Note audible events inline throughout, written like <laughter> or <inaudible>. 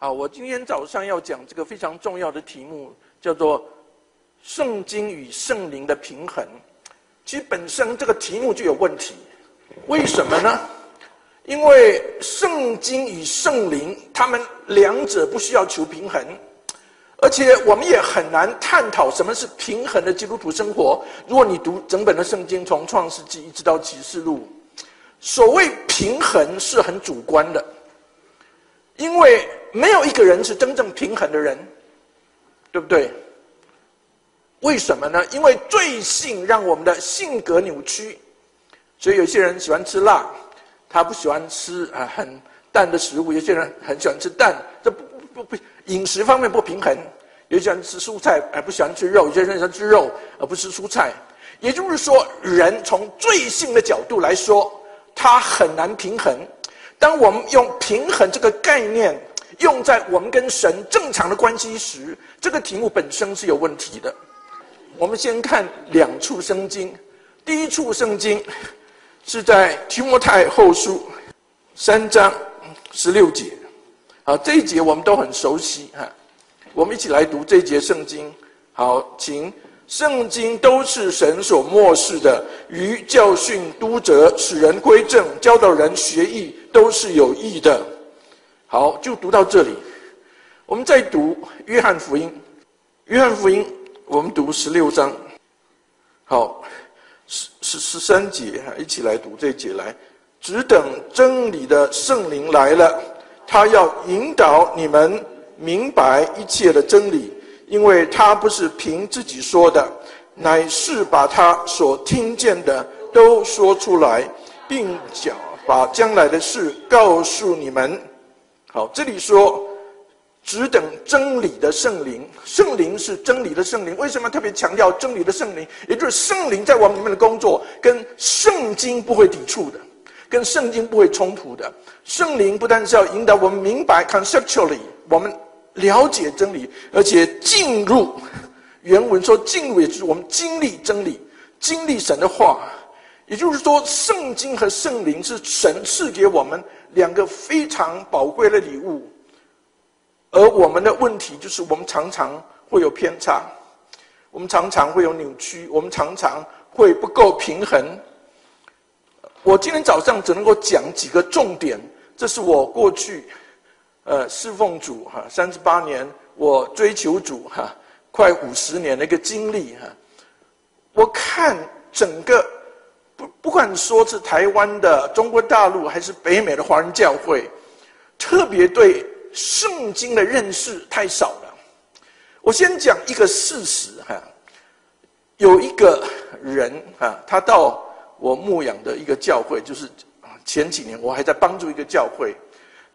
好，我今天早上要讲这个非常重要的题目，叫做“圣经与圣灵的平衡”。其实本身这个题目就有问题，为什么呢？因为圣经与圣灵，他们两者不需要求平衡，而且我们也很难探讨什么是平衡的基督徒生活。如果你读整本的圣经，从创世纪一直到启示录，所谓平衡是很主观的，因为没有一个人是真正平衡的人，对不对？为什么呢？因为罪性让我们的性格扭曲，所以有些人喜欢吃辣，他不喜欢吃啊很淡的食物；有些人很喜欢吃淡，这不不不饮食方面不平衡。有些人吃蔬菜而不喜欢吃肉；有些人喜欢吃肉而不吃蔬菜。也就是说，人从罪性的角度来说，他很难平衡。当我们用平衡这个概念用在我们跟神正常的关系时，这个题目本身是有问题的。我们先看两处圣经，第一处圣经是在提摩太后书三章十六节，好，这一节我们都很熟悉哈，我们一起来读这一节圣经。好，请圣经都是神所漠视的，于教训、督责、使人归正、教导人学艺，都是有益的。好，就读到这里。我们再读约翰福音，约翰福音。我们读十六章，好，十十十三节，一起来读这节来。只等真理的圣灵来了，他要引导你们明白一切的真理，因为他不是凭自己说的，乃是把他所听见的都说出来，并讲把将来的事告诉你们。好，这里说。只等真理的圣灵，圣灵是真理的圣灵。为什么特别强调真理的圣灵？也就是圣灵在我们里面的工作，跟圣经不会抵触的，跟圣经不会冲突的。圣灵不但是要引导我们明白 conceptually，我们了解真理，而且进入原文说进入，也就是我们经历真理，经历神的话。也就是说，圣经和圣灵是神赐给我们两个非常宝贵的礼物。而我们的问题就是，我们常常会有偏差，我们常常会有扭曲，我们常常会不够平衡。我今天早上只能够讲几个重点，这是我过去，呃，侍奉主哈，三十八年，我追求主哈，快五十年的一个经历哈。我看整个不不管说是台湾的中国大陆，还是北美的华人教会，特别对。圣经的认识太少了。我先讲一个事实哈，有一个人哈，他到我牧养的一个教会，就是前几年我还在帮助一个教会，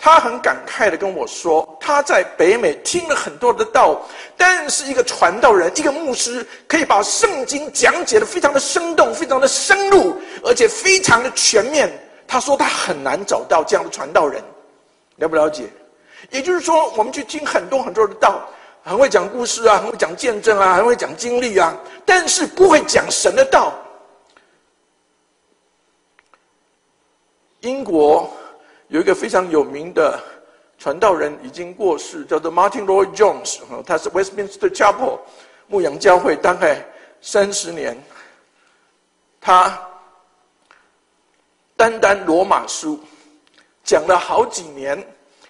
他很感慨的跟我说，他在北美听了很多的道，但是一个传道人，一个牧师可以把圣经讲解的非常的生动，非常的深入，而且非常的全面。他说他很难找到这样的传道人，了不了解？也就是说，我们去听很多很多的道，很会讲故事啊，很会讲见证啊，很会讲经历啊，但是不会讲神的道。英国有一个非常有名的传道人已经过世，叫做 Martin Lloyd Jones，他是 Westminster Chapel 牧羊教会大概三十年，他单单罗马书讲了好几年。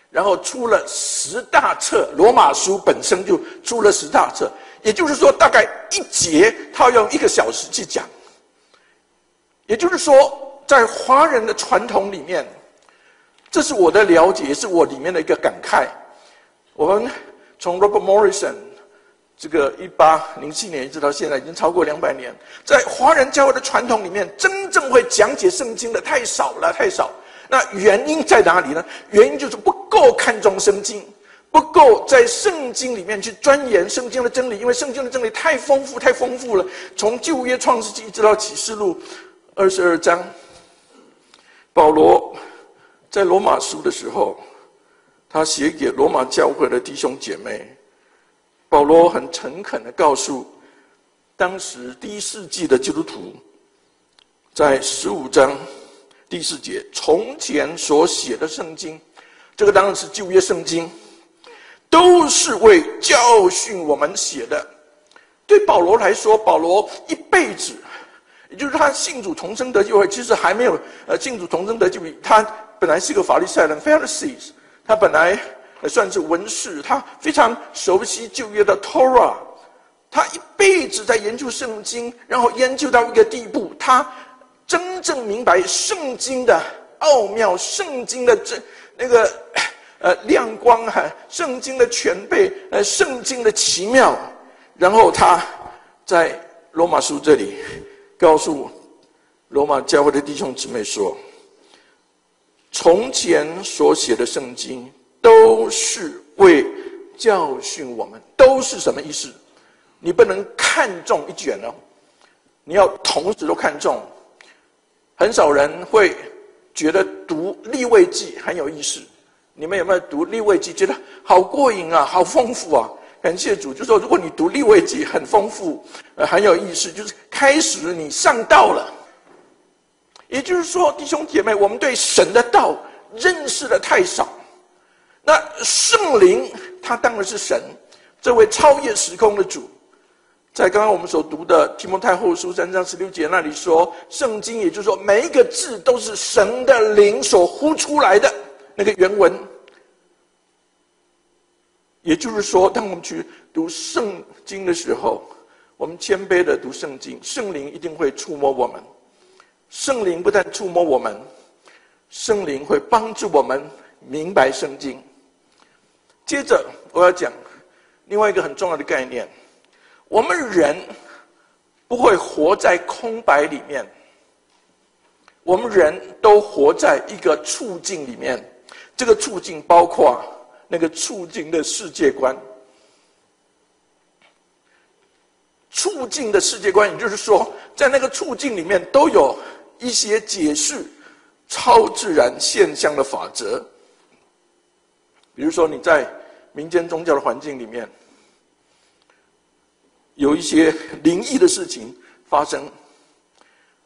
然后出了十大册，罗马书本身就出了十大册，也就是说，大概一节他要用一个小时去讲。也就是说，在华人的传统里面，这是我的了解，也是我里面的一个感慨。我们从 Robert Morrison 这个一八零七年一直到现在，已经超过两百年，在华人教会的传统里面，真正会讲解圣经的太少了，太少。那原因在哪里呢？原因就是不够看重圣经，不够在圣经里面去钻研圣经的真理，因为圣经的真理太丰富、太丰富了。从旧约创世纪一直到启示录二十二章，保罗在罗马书的时候，他写给罗马教会的弟兄姐妹，保罗很诚恳的告诉当时第一世纪的基督徒，在十五章。第四节，从前所写的圣经，这个当然是旧约圣经。都是为教训我们写的。对保罗来说，保罗一辈子，也就是他信主重生得救会，其实还没有呃信主重生得救。他本来是个法利赛人，Pharisees，他本来算是文士，他非常熟悉旧约的 Torah，他一辈子在研究圣经，然后研究到一个地步，他真正明白圣经的奥妙，圣经的这那个呃亮光哈，圣经的全备，呃圣经的奇妙。然后他在罗马书这里告诉罗马教会的弟兄姊妹说：“从前所写的圣经都是为教训我们，都是什么意思？你不能看中一卷哦，你要同时都看中。很少人会觉得读立位记很有意思。你们有没有读立位记？觉得好过瘾啊，好丰富啊？”感谢主，就说如果你读立位记很丰富，呃很有意思，就是开始你上道了。也就是说，弟兄姐妹，我们对神的道认识的太少。那圣灵他当然是神，这位超越时空的主，在刚刚我们所读的提摩太后书三章十六节那里说，圣经也就是说每一个字都是神的灵所呼出来的那个原文。也就是说，当我们去读圣经的时候，我们谦卑的读圣经，圣灵一定会触摸我们。圣灵不但触摸我们，圣灵会帮助我们明白圣经。接着，我要讲另外一个很重要的概念：我们人不会活在空白里面，我们人都活在一个处境里面。这个处境包括。那个处境的世界观，处境的世界观，也就是说，在那个处境里面都有一些解释超自然现象的法则。比如说，你在民间宗教的环境里面，有一些灵异的事情发生，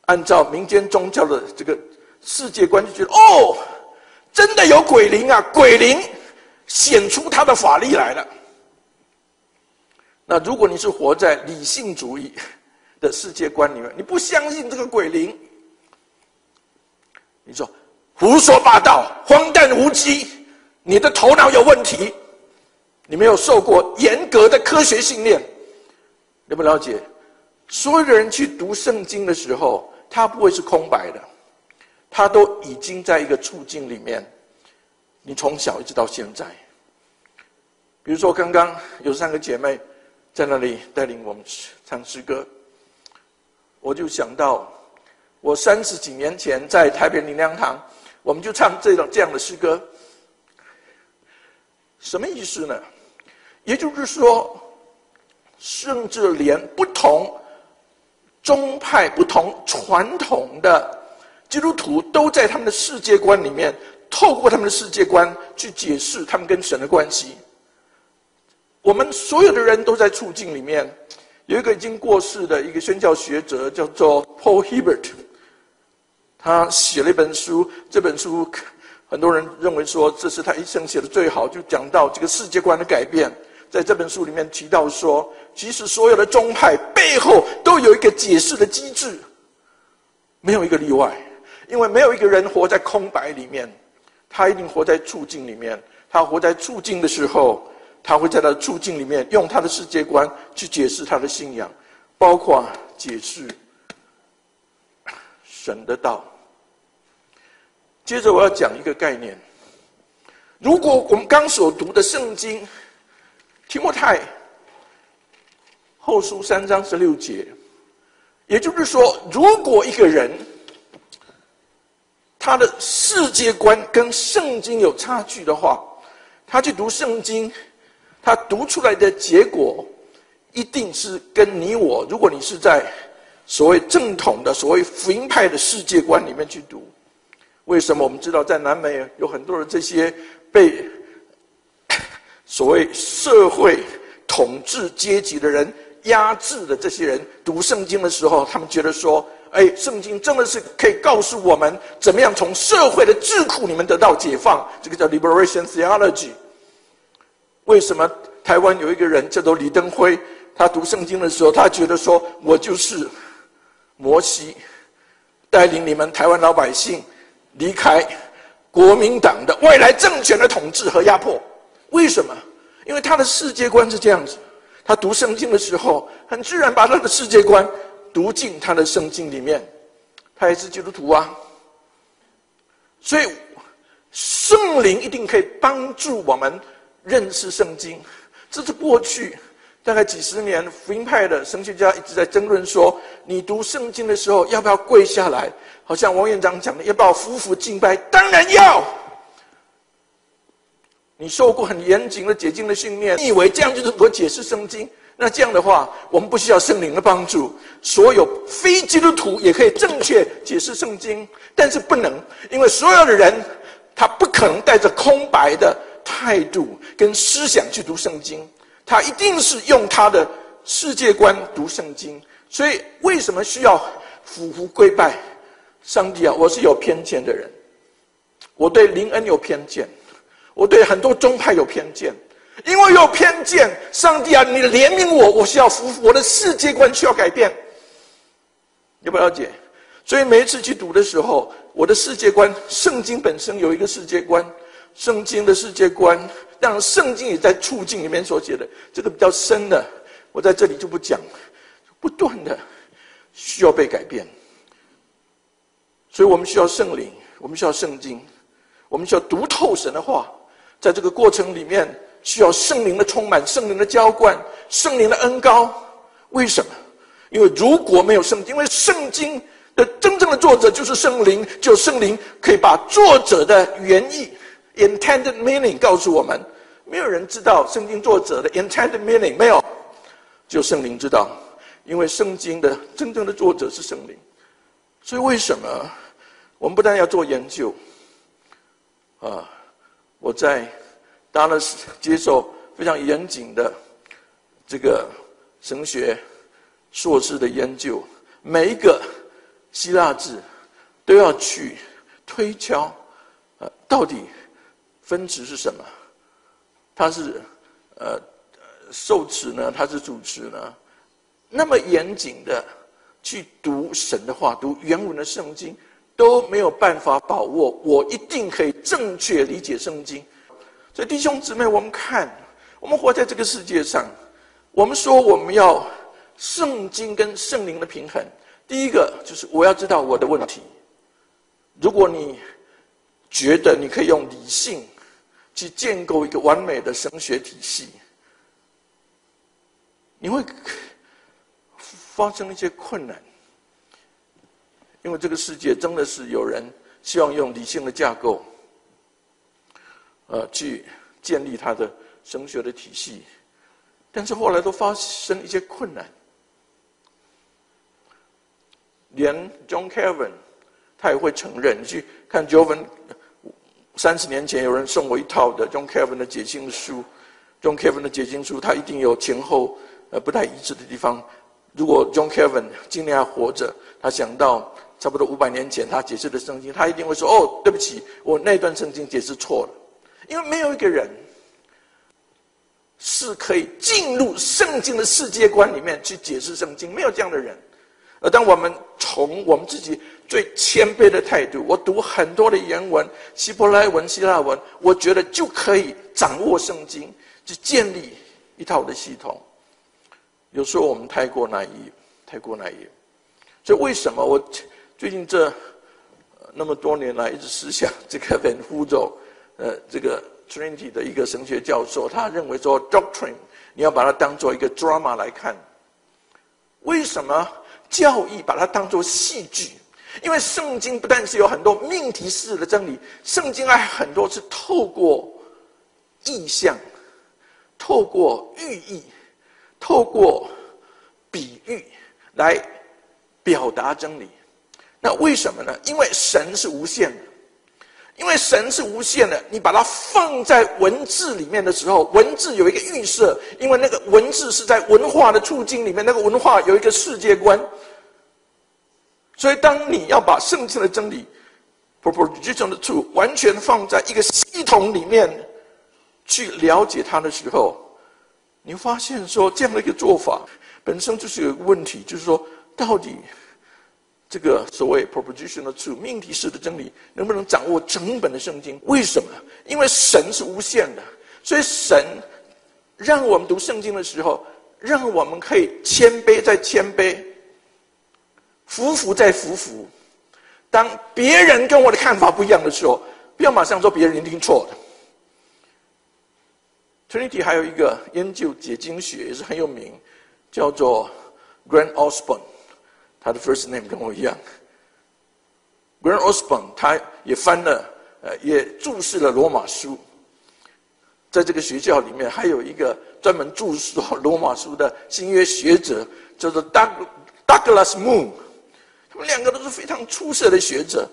按照民间宗教的这个世界观，就觉得哦，真的有鬼灵啊，鬼灵。显出他的法力来了。那如果你是活在理性主义的世界观里面，你不相信这个鬼灵，你说胡说八道、荒诞无稽，你的头脑有问题，你没有受过严格的科学训练，了不了解？所有的人去读圣经的时候，他不会是空白的，他都已经在一个处境里面。你从小一直到现在，比如说刚刚有三个姐妹在那里带领我们唱诗歌，我就想到我三十几年前在台北灵粮堂，我们就唱这种这样的诗歌，什么意思呢？也就是说，甚至连不同宗派、不同传统的基督徒都在他们的世界观里面。透过他们的世界观去解释他们跟神的关系。我们所有的人都在处境里面。有一个已经过世的一个宣教学者叫做 Paul Hebert，他写了一本书。这本书很多人认为说这是他一生写的最好，就讲到这个世界观的改变。在这本书里面提到说，其实所有的宗派背后都有一个解释的机制，没有一个例外，因为没有一个人活在空白里面。他一定活在处境里面。他活在处境的时候，他会在他的处境里面用他的世界观去解释他的信仰，包括解释神的道。接着我要讲一个概念：如果我们刚所读的圣经提摩太后书三章十六节，也就是说，如果一个人。他的世界观跟圣经有差距的话，他去读圣经，他读出来的结果，一定是跟你我，如果你是在所谓正统的、所谓福音派的世界观里面去读，为什么我们知道在南美有很多的这些被 <coughs> 所谓社会统治阶级的人压制的这些人读圣经的时候，他们觉得说。哎，圣经真的是可以告诉我们怎么样从社会的智库里面得到解放，这个叫 liberation theology。为什么台湾有一个人叫做李登辉？他读圣经的时候，他觉得说：“我就是摩西，带领你们台湾老百姓离开国民党的外来政权的统治和压迫。”为什么？因为他的世界观是这样子。他读圣经的时候，很自然把他的世界观读进他的圣经里面。他也是基督徒啊，所以圣灵一定可以帮助我们认识圣经。这是过去。大概几十年，福音派的神学家一直在争论说：你读圣经的时候要不要跪下来？好像王院长讲的，要不要匍匐敬拜？当然要。你受过很严谨的解经的训练，你以为这样就是我解释圣经？那这样的话，我们不需要圣灵的帮助，所有非基督徒也可以正确解释圣经。但是不能，因为所有的人他不可能带着空白的态度跟思想去读圣经。他一定是用他的世界观读圣经，所以为什么需要俯伏跪拜上帝啊？我是有偏见的人，我对林恩有偏见，我对很多宗派有偏见，因为有偏见，上帝啊，你怜悯我，我需要服，我的世界观需要改变，要不了解？所以每一次去读的时候，我的世界观，圣经本身有一个世界观，圣经的世界观。让圣经也在处境里面所写的这个比较深的，我在这里就不讲，不断的需要被改变，所以我们需要圣灵，我们需要圣经，我们需要读透神的话，在这个过程里面需要圣灵的充满、圣灵的浇灌、圣灵的恩高。为什么？因为如果没有圣经，因为圣经的真正的作者就是圣灵，就圣灵可以把作者的原意。Intended meaning 告诉我们，没有人知道圣经作者的 intended meaning，没有，只有圣灵知道，因为圣经的真正的作者是圣灵。所以为什么我们不但要做研究？啊，我在当然接受非常严谨的这个神学硕士的研究，每一个希腊字都要去推敲，呃，到底。分词是什么？它是呃受词呢？它是主词呢？那么严谨的去读神的话，读原文的圣经都没有办法把握，我一定可以正确理解圣经。所以弟兄姊妹，我们看，我们活在这个世界上，我们说我们要圣经跟圣灵的平衡。第一个就是我要知道我的问题。如果你觉得你可以用理性，去建构一个完美的神学体系，你会发生一些困难，因为这个世界真的是有人希望用理性的架构，呃，去建立他的神学的体系，但是后来都发生一些困难，连 John Calvin 他也会承认，去看 Jovan。三十年前，有人送我一套的 John Kevin 的解经书，John Kevin 的解经书，他一定有前后呃不太一致的地方。如果 John Kevin 今年还活着，他想到差不多五百年前他解释的圣经，他一定会说：“哦，对不起，我那段圣经解释错了。”因为没有一个人是可以进入圣经的世界观里面去解释圣经，没有这样的人。而当我们从我们自己最谦卑的态度，我读很多的原文，希伯来文、希腊文，我觉得就可以掌握圣经，去建立一套的系统。有时候我们太过难以，太过难以。所以为什么我最近这那么多年来一直思想这个 Van h u z o 呃，这个 Trinity 的一个神学教授，他认为说 Doctrine 你要把它当做一个 drama 来看，为什么？教义把它当做戏剧，因为圣经不但是有很多命题式的真理，圣经还很多是透过意象、透过寓意、透过比喻来表达真理。那为什么呢？因为神是无限的。因为神是无限的，你把它放在文字里面的时候，文字有一个预设，因为那个文字是在文化的处境里面，那个文化有一个世界观。所以，当你要把圣经的真理，，proposition 的 truth 完全放在一个系统里面去了解它的时候，你会发现说这样的一个做法本身就是有一个问题，就是说到底这个所谓 propositional truth 命题式的真理能不能掌握整本的圣经？为什么？因为神是无限的，所以神让我们读圣经的时候，让我们可以谦卑再谦卑，服服再服服。当别人跟我的看法不一样的时候，不要马上说别人一定错的。Trinity 还有一个研究解经学也是很有名，叫做 Grant Osborne，他的 first name 跟我一样。Grant Osborne 他也翻了，呃，也注释了罗马书。在这个学校里面，还有一个专门注释罗马书的新约学者，叫做 Doug Douglas Moon。我们两个都是非常出色的学者，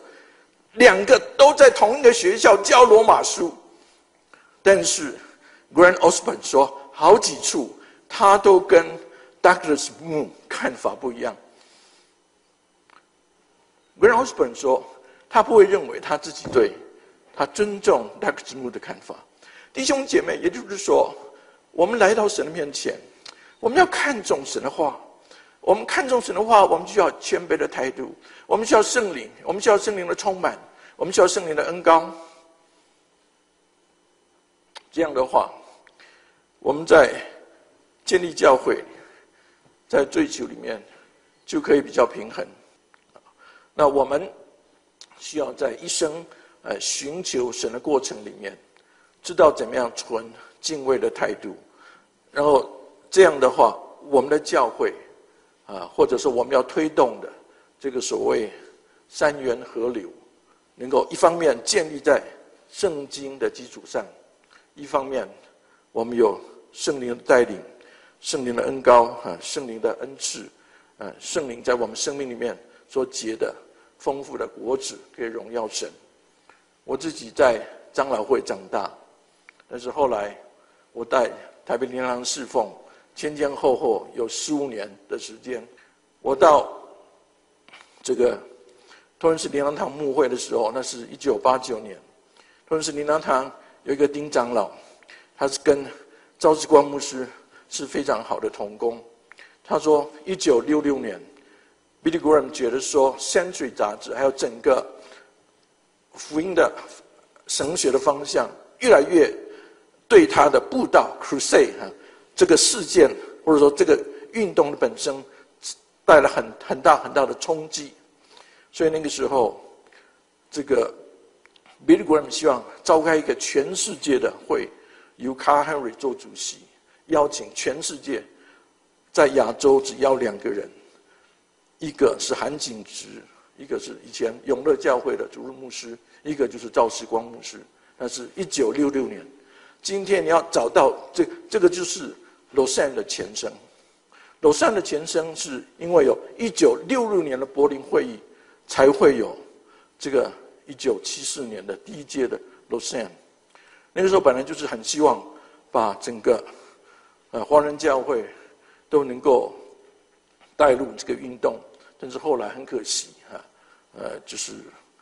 两个都在同一个学校教罗马书，但是 Grant Osborne 说好几处他都跟 Douglas Moon 看法不一样。Grant Osborne 说他不会认为他自己对，他尊重 Douglas Moon 的看法。弟兄姐妹，也就是说，我们来到神的面前，我们要看重神的话。我们看重神的话，我们就要谦卑的态度；我们需要圣灵，我们需要圣灵的充满，我们需要圣灵的恩高。这样的话，我们在建立教会，在追求里面就可以比较平衡。那我们需要在一生呃寻求神的过程里面，知道怎么样存敬畏的态度，然后这样的话，我们的教会。啊，或者说我们要推动的这个所谓三元河流，能够一方面建立在圣经的基础上，一方面我们有圣灵的带领、圣灵的恩高啊、圣灵的恩赐，啊，圣灵在我们生命里面所结的丰富的果子，可以荣耀神。我自己在长老会长大，但是后来我带台北灵粮侍奉。前前后后有十五年的时间，我到这个托恩斯灵粮堂牧会的时候，那是一九八九年。托恩斯灵粮堂有一个丁长老，他是跟赵志光牧师是非常好的同工。他说，一九六六年，Billy Graham 觉得说，《先驱》杂志还有整个福音的神学的方向，越来越对他的布道 Crusade 哈。这个事件或者说这个运动的本身带来很很大很大的冲击，所以那个时候，这个 Bill Graham 希望召开一个全世界的会，由 Carl Henry 做主席，邀请全世界，在亚洲只邀两个人，一个是韩景直，一个是以前永乐教会的主任牧师，一个就是赵世光牧师。那是一九六六年，今天你要找到这这个就是。洛杉的前身，洛杉的前身是因为有一九六六年的柏林会议，才会有这个一九七四年的第一届的洛杉。那个时候本来就是很希望把整个呃华人教会都能够带入这个运动，但是后来很可惜哈，呃，就是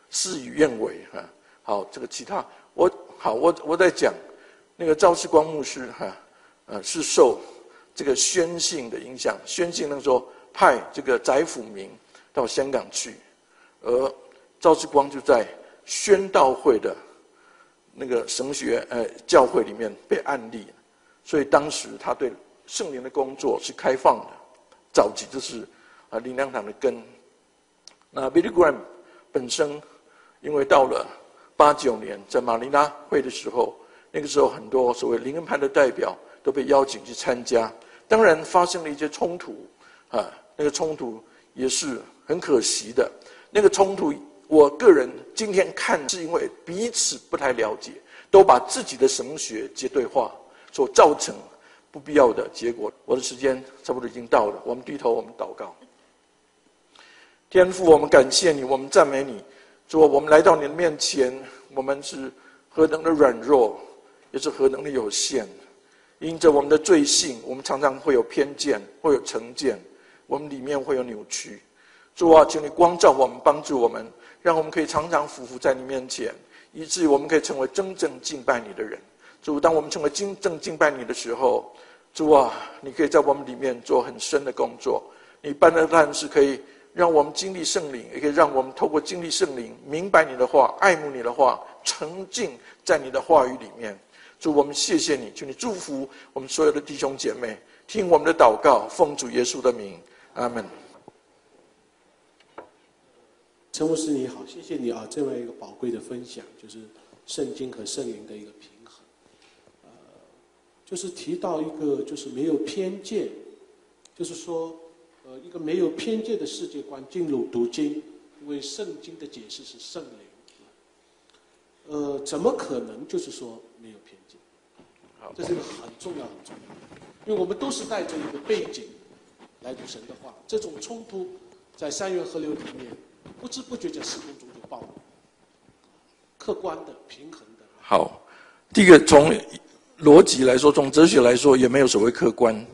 事与愿违哈。好，这个其他我好我我在讲那个赵世光牧师哈。呃，是受这个宣信的影响。宣信那时候派这个翟辅明到香港去，而赵志光就在宣道会的那个神学呃教会里面被案例，所以当时他对圣灵的工作是开放的。早期就是啊灵粮堂的根。那 Billy Graham 本身因为到了八九年在马尼拉会的时候，那个时候很多所谓灵恩派的代表。都被邀请去参加，当然发生了一些冲突，啊，那个冲突也是很可惜的。那个冲突，我个人今天看是因为彼此不太了解，都把自己的神学结对化，所造成不必要的结果。我的时间差不多已经到了，我们低头，我们祷告。天父，我们感谢你，我们赞美你，主，我们来到你的面前，我们是何等的软弱，也是何等的有限。因着我们的罪性，我们常常会有偏见，会有成见，我们里面会有扭曲。主啊，请你光照我们，帮助我们，让我们可以常常俯伏在你面前，以至于我们可以成为真正敬拜你的人。主，当我们成为真正敬拜你的时候，主啊，你可以在我们里面做很深的工作。你办的办是可以让我们经历圣灵，也可以让我们透过经历圣灵，明白你的话，爱慕你的话，沉浸在你的话语里面。主，我们谢谢你，求你祝福我们所有的弟兄姐妹，听我们的祷告，奉主耶稣的名，阿门。陈牧师你好，谢谢你啊，这么一个宝贵的分享，就是圣经和圣灵的一个平衡。呃，就是提到一个就是没有偏见，就是说，呃，一个没有偏见的世界观进入读经，因为圣经的解释是圣灵。呃，怎么可能就是说没有偏见？这是一个很重要很重要，因为我们都是带着一个背景来读神的话，这种冲突在三元河流里面。不知不觉在时空中就暴露，客观的、平衡的。好，第一个从逻辑来说，从哲学来说，也没有所谓客观，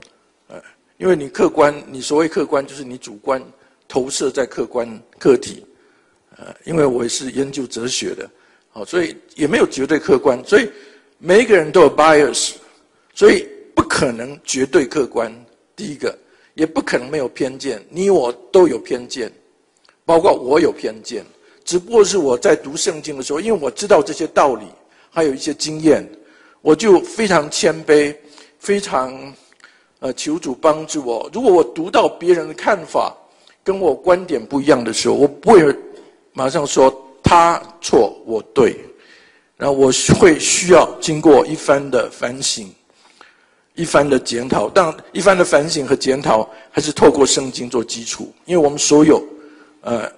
呃，因为你客观，你所谓客观就是你主观投射在客观客体，呃，因为我也是研究哲学的，好，所以也没有绝对客观，所以每一个人都有 bias，所以不可能绝对客观。第一个，也不可能没有偏见，你我都有偏见。包括我有偏见，只不过是我在读圣经的时候，因为我知道这些道理，还有一些经验，我就非常谦卑，非常，呃，求主帮助我。如果我读到别人的看法跟我观点不一样的时候，我不会马上说他错我对，然后我会需要经过一番的反省，一番的检讨。但一番的反省和检讨，还是透过圣经做基础，因为我们所有。呃，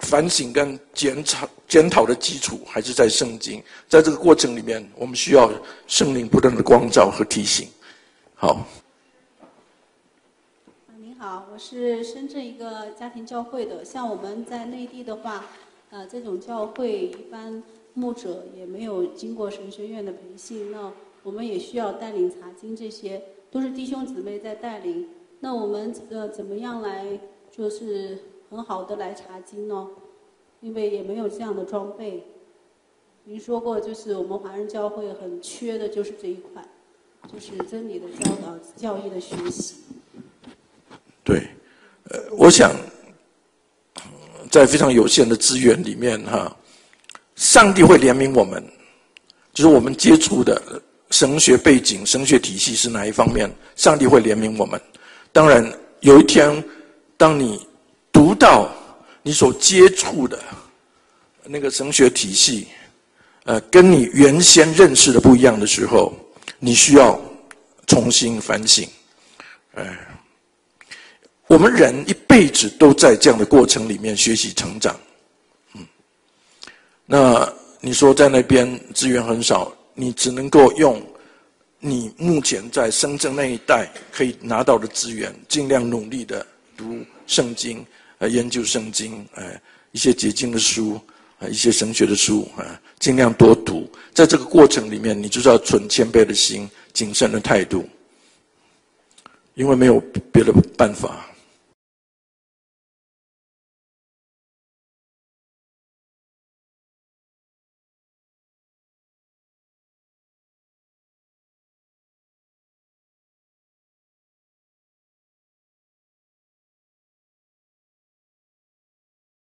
反省跟检讨检讨的基础还是在圣经，在这个过程里面，我们需要圣灵不断的光照和提醒。好，您好，我是深圳一个家庭教会的。像我们在内地的话，呃，这种教会一般牧者也没有经过神学院的培训，那我们也需要带领查经，这些都是弟兄姊妹在带领。那我们呃怎么样来就是？很好的来查经呢，因为也没有这样的装备。您说过，就是我们华人教会很缺的就是这一块，就是真理的教导、教义的学习。对，呃，我想在非常有限的资源里面哈，上帝会怜悯我们，就是我们接触的神学背景、神学体系是哪一方面，上帝会怜悯我们。当然，有一天，当你。读到你所接触的那个神学体系，呃，跟你原先认识的不一样的时候，你需要重新反省。呃，我们人一辈子都在这样的过程里面学习成长。那你说在那边资源很少，你只能够用你目前在深圳那一带可以拿到的资源，尽量努力的读圣经。呃，研究圣经，呃，一些结晶的书，啊，一些神学的书，啊，尽量多读。在这个过程里面，你就是要存谦卑的心、谨慎的态度，因为没有别的办法。